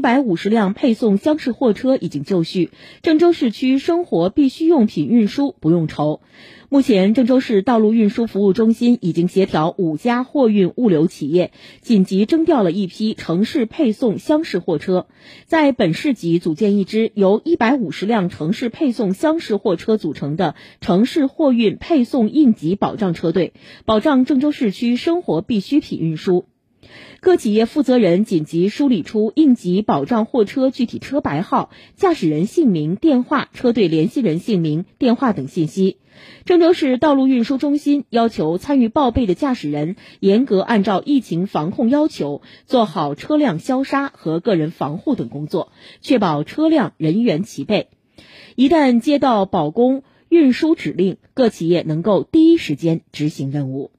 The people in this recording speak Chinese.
一百五十辆配送厢式货车已经就绪，郑州市区生活必需用品运输不用愁。目前，郑州市道路运输服务中心已经协调五家货运物流企业，紧急征调了一批城市配送厢式货车，在本市级组建一支由一百五十辆城市配送厢式货车组成的城市货运配送应急保障车队，保障郑州市区生活必需品运输。各企业负责人紧急梳理出应急保障货车具体车牌号、驾驶人姓名、电话、车队联系人姓名、电话等信息。郑州市道路运输中心要求参与报备的驾驶人严格按照疫情防控要求，做好车辆消杀和个人防护等工作，确保车辆人员齐备。一旦接到保供运输指令，各企业能够第一时间执行任务。